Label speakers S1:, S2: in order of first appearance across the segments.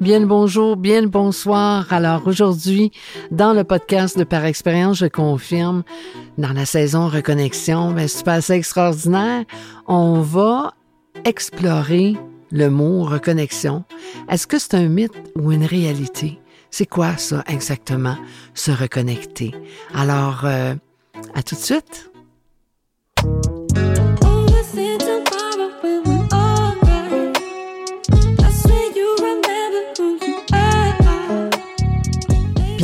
S1: Bien le bonjour, bien le bonsoir. Alors aujourd'hui, dans le podcast de Par expérience, je confirme, dans la saison Reconnexion, ben, c'est assez extraordinaire. On va explorer le mot reconnexion. Est-ce que c'est un mythe ou une réalité? C'est quoi ça exactement, se reconnecter? Alors, euh, à tout de suite.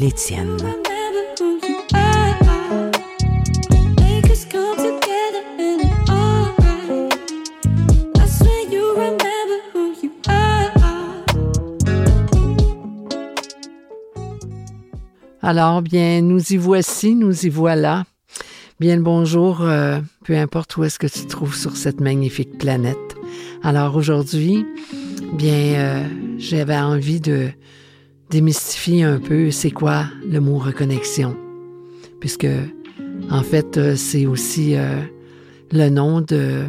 S1: les tiennes. Alors, bien, nous y voici, nous y voilà. Bien le bonjour, euh, peu importe où est-ce que tu te trouves sur cette magnifique planète. Alors aujourd'hui, bien, euh, j'avais envie de démystifier un peu c'est quoi le mot reconnexion, puisque en fait euh, c'est aussi euh, le nom de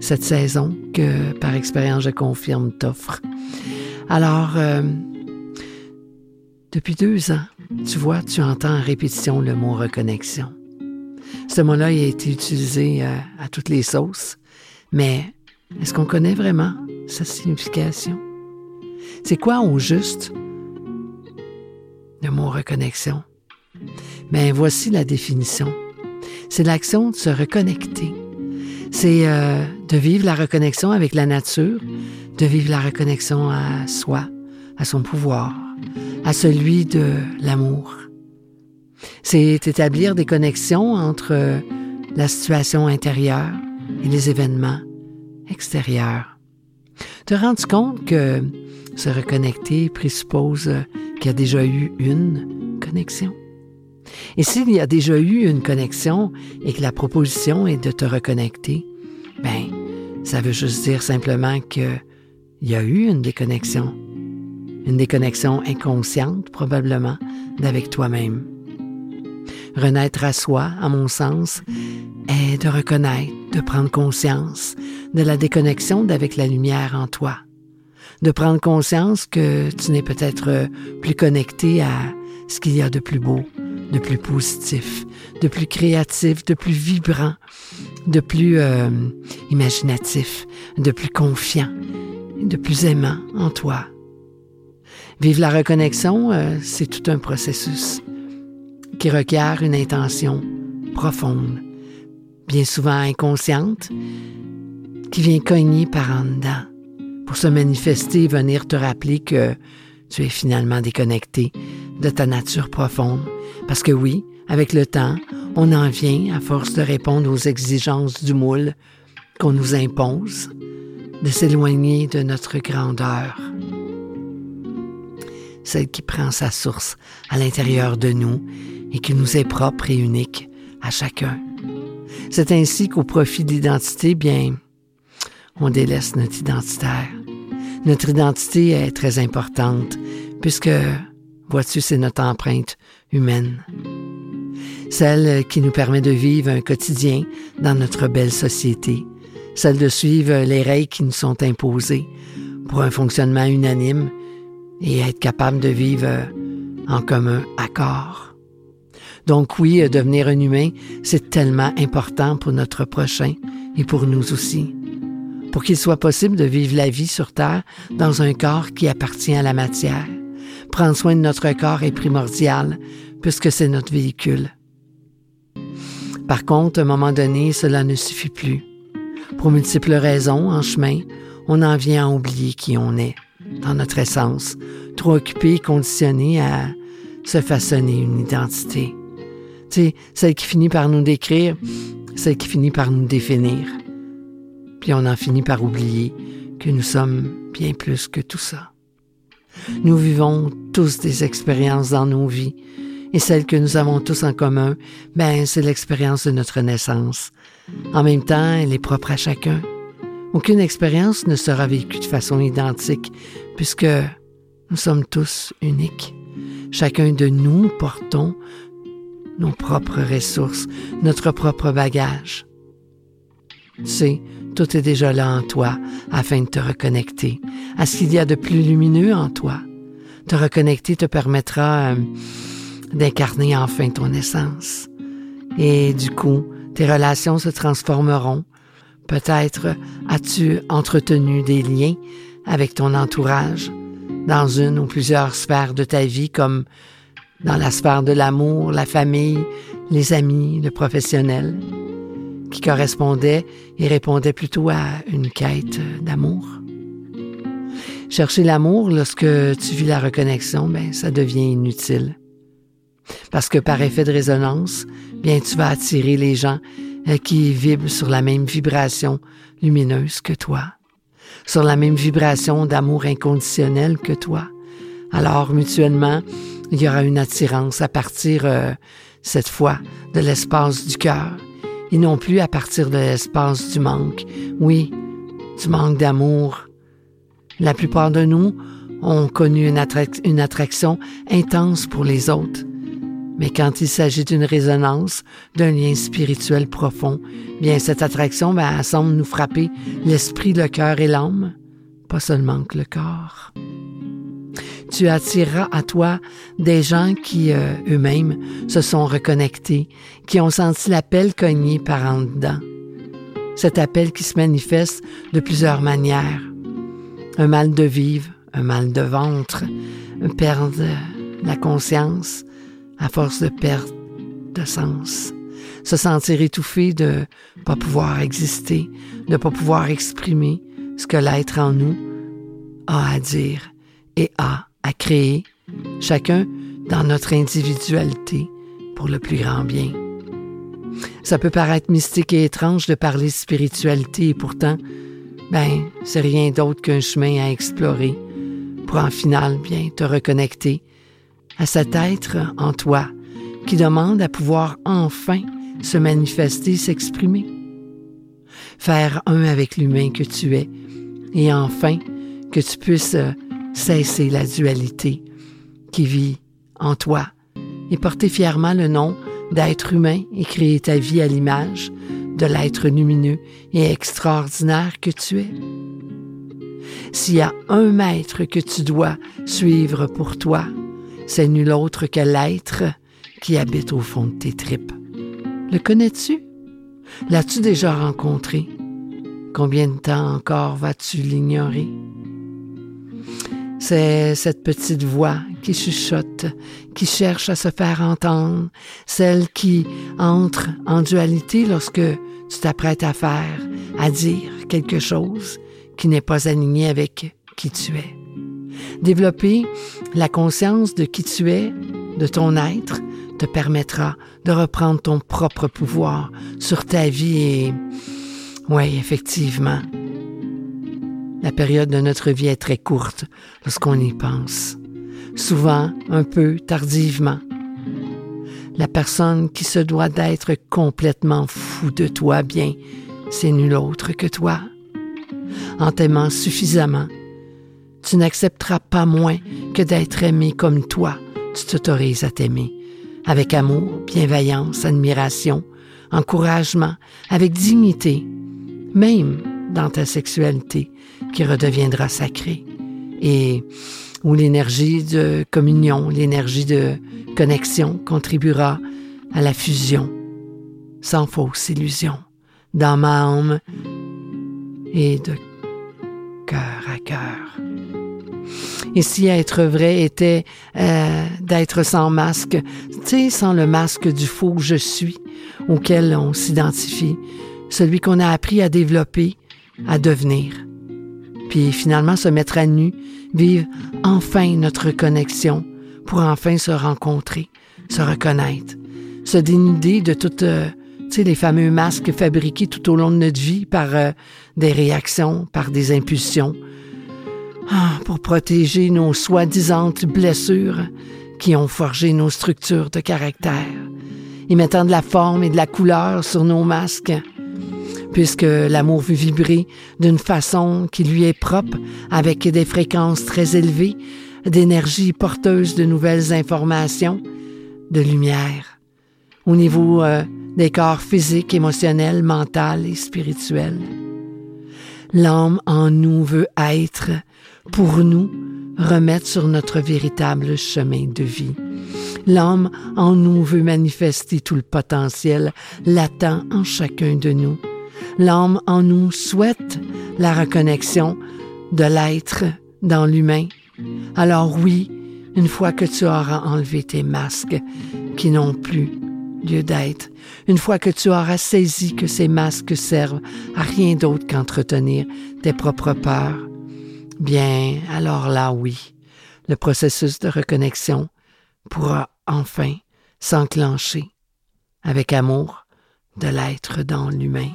S1: cette saison que par expérience je confirme t'offre. Alors, euh, depuis deux ans, tu vois, tu entends en répétition le mot reconnexion. Ce mot-là a été utilisé à toutes les sauces, mais est-ce qu'on connaît vraiment sa signification? C'est quoi au juste le mot reconnexion. Mais voici la définition. C'est l'action de se reconnecter. C'est euh, de vivre la reconnexion avec la nature, de vivre la reconnexion à soi, à son pouvoir, à celui de l'amour. C'est établir des connexions entre la situation intérieure et les événements extérieurs. Te rendre compte que se reconnecter présuppose qu'il y a déjà eu une connexion. Et s'il y a déjà eu une connexion et que la proposition est de te reconnecter, ben, ça veut juste dire simplement qu'il y a eu une déconnexion. Une déconnexion inconsciente, probablement, d'avec toi-même. Renaître à soi, à mon sens, est de reconnaître, de prendre conscience de la déconnexion d'avec la lumière en toi de prendre conscience que tu n'es peut-être euh, plus connecté à ce qu'il y a de plus beau, de plus positif, de plus créatif, de plus vibrant, de plus euh, imaginatif, de plus confiant, de plus aimant en toi. Vivre la reconnexion, euh, c'est tout un processus qui requiert une intention profonde, bien souvent inconsciente, qui vient cogner par en dedans pour se manifester venir te rappeler que tu es finalement déconnecté de ta nature profonde. Parce que oui, avec le temps, on en vient, à force de répondre aux exigences du moule qu'on nous impose, de s'éloigner de notre grandeur, celle qui prend sa source à l'intérieur de nous et qui nous est propre et unique à chacun. C'est ainsi qu'au profit d'identité, bien, on délaisse notre identitaire. Notre identité est très importante puisque, vois-tu, c'est notre empreinte humaine. Celle qui nous permet de vivre un quotidien dans notre belle société. Celle de suivre les règles qui nous sont imposées pour un fonctionnement unanime et être capable de vivre en commun accord. Donc oui, devenir un humain, c'est tellement important pour notre prochain et pour nous aussi pour qu'il soit possible de vivre la vie sur Terre dans un corps qui appartient à la matière. Prendre soin de notre corps est primordial puisque c'est notre véhicule. Par contre, à un moment donné, cela ne suffit plus. Pour multiples raisons, en chemin, on en vient à oublier qui on est, dans notre essence, trop occupé et conditionné à se façonner une identité. Tu sais, celle qui finit par nous décrire, celle qui finit par nous définir puis on en finit par oublier que nous sommes bien plus que tout ça. Nous vivons tous des expériences dans nos vies. Et celle que nous avons tous en commun, ben, c'est l'expérience de notre naissance. En même temps, elle est propre à chacun. Aucune expérience ne sera vécue de façon identique, puisque nous sommes tous uniques. Chacun de nous portons nos propres ressources, notre propre bagage. Tu tout est déjà là en toi afin de te reconnecter à ce qu'il y a de plus lumineux en toi. Te reconnecter te permettra euh, d'incarner enfin ton essence. Et du coup, tes relations se transformeront. Peut-être as-tu entretenu des liens avec ton entourage dans une ou plusieurs sphères de ta vie comme dans la sphère de l'amour, la famille, les amis, le professionnel, qui correspondaient et répondaient plutôt à une quête d'amour. Chercher l'amour lorsque tu vis la reconnexion, ben, ça devient inutile. Parce que par effet de résonance, bien, tu vas attirer les gens euh, qui vibrent sur la même vibration lumineuse que toi, sur la même vibration d'amour inconditionnel que toi. Alors, mutuellement, il y aura une attirance à partir, euh, cette fois, de l'espace du cœur, et non plus à partir de l'espace du manque. Oui, du manque d'amour. La plupart de nous ont connu une, attraction intense pour les autres, mais quand il s'agit d'une résonance, d'un lien spirituel profond, bien cette attraction ben, semble nous frapper l'esprit, le cœur et l'âme, pas seulement que le corps. Tu attireras à toi des gens qui euh, eux-mêmes se sont reconnectés, qui ont senti l'appel cogné par en dedans. Cet appel qui se manifeste de plusieurs manières. Un mal de vivre, un mal de ventre, perdre la conscience, à force de perdre de sens. Se sentir étouffé de pas pouvoir exister, de pas pouvoir exprimer ce que l'être en nous a à dire et a à créer, chacun dans notre individualité pour le plus grand bien. Ça peut paraître mystique et étrange de parler spiritualité et pourtant, ben, c'est rien d'autre qu'un chemin à explorer pour en final bien te reconnecter à cet être en toi qui demande à pouvoir enfin se manifester, s'exprimer. Faire un avec l'humain que tu es et enfin que tu puisses euh, cesser la dualité qui vit en toi et porter fièrement le nom d'être humain et créer ta vie à l'image de l'être lumineux et extraordinaire que tu es. S'il y a un maître que tu dois suivre pour toi, c'est nul autre que l'être qui habite au fond de tes tripes. Le connais-tu? L'as-tu déjà rencontré? Combien de temps encore vas-tu l'ignorer? C'est cette petite voix qui chuchote, qui cherche à se faire entendre, celle qui entre en dualité lorsque tu t'apprêtes à faire, à dire quelque chose qui n'est pas aligné avec qui tu es. Développer la conscience de qui tu es, de ton être, te permettra de reprendre ton propre pouvoir sur ta vie et, oui, effectivement, la période de notre vie est très courte lorsqu'on y pense, souvent un peu tardivement. La personne qui se doit d'être complètement fou de toi, bien, c'est nul autre que toi. En t'aimant suffisamment, tu n'accepteras pas moins que d'être aimé comme toi, tu t'autorises à t'aimer, avec amour, bienveillance, admiration, encouragement, avec dignité, même dans ta sexualité qui redeviendra sacrée et où l'énergie de communion, l'énergie de connexion contribuera à la fusion, sans fausse illusion, d'âme à âme et de cœur à cœur. Et si être vrai était euh, d'être sans masque, tu sais, sans le masque du faux je suis auquel on s'identifie, celui qu'on a appris à développer, à devenir. Puis finalement se mettre à nu, vivre enfin notre connexion pour enfin se rencontrer, se reconnaître, se dénuder de toutes euh, les fameux masques fabriqués tout au long de notre vie par euh, des réactions, par des impulsions, Ah, pour protéger nos soi-disantes blessures qui ont forgé nos structures de caractère, y mettant de la forme et de la couleur sur nos masques, puisque l'amour veut vibrer d'une façon qui lui est propre, avec des fréquences très élevées, d'énergie porteuse de nouvelles informations, de lumière, au niveau euh, des corps physiques, émotionnels, mental et spirituels. L'âme en nous veut être, pour nous, remettre sur notre véritable chemin de vie. L'âme en nous veut manifester tout le potentiel latent en chacun de nous. L'âme en nous souhaite la reconnexion de l'être dans l'humain. Alors oui, une fois que tu auras enlevé tes masques qui n'ont plus lieu d'être, une fois que tu auras saisi que ces masques servent à rien d'autre qu'entretenir tes propres peurs, bien alors là oui, le processus de reconnexion pourra enfin s'enclencher avec amour de l'être dans l'humain.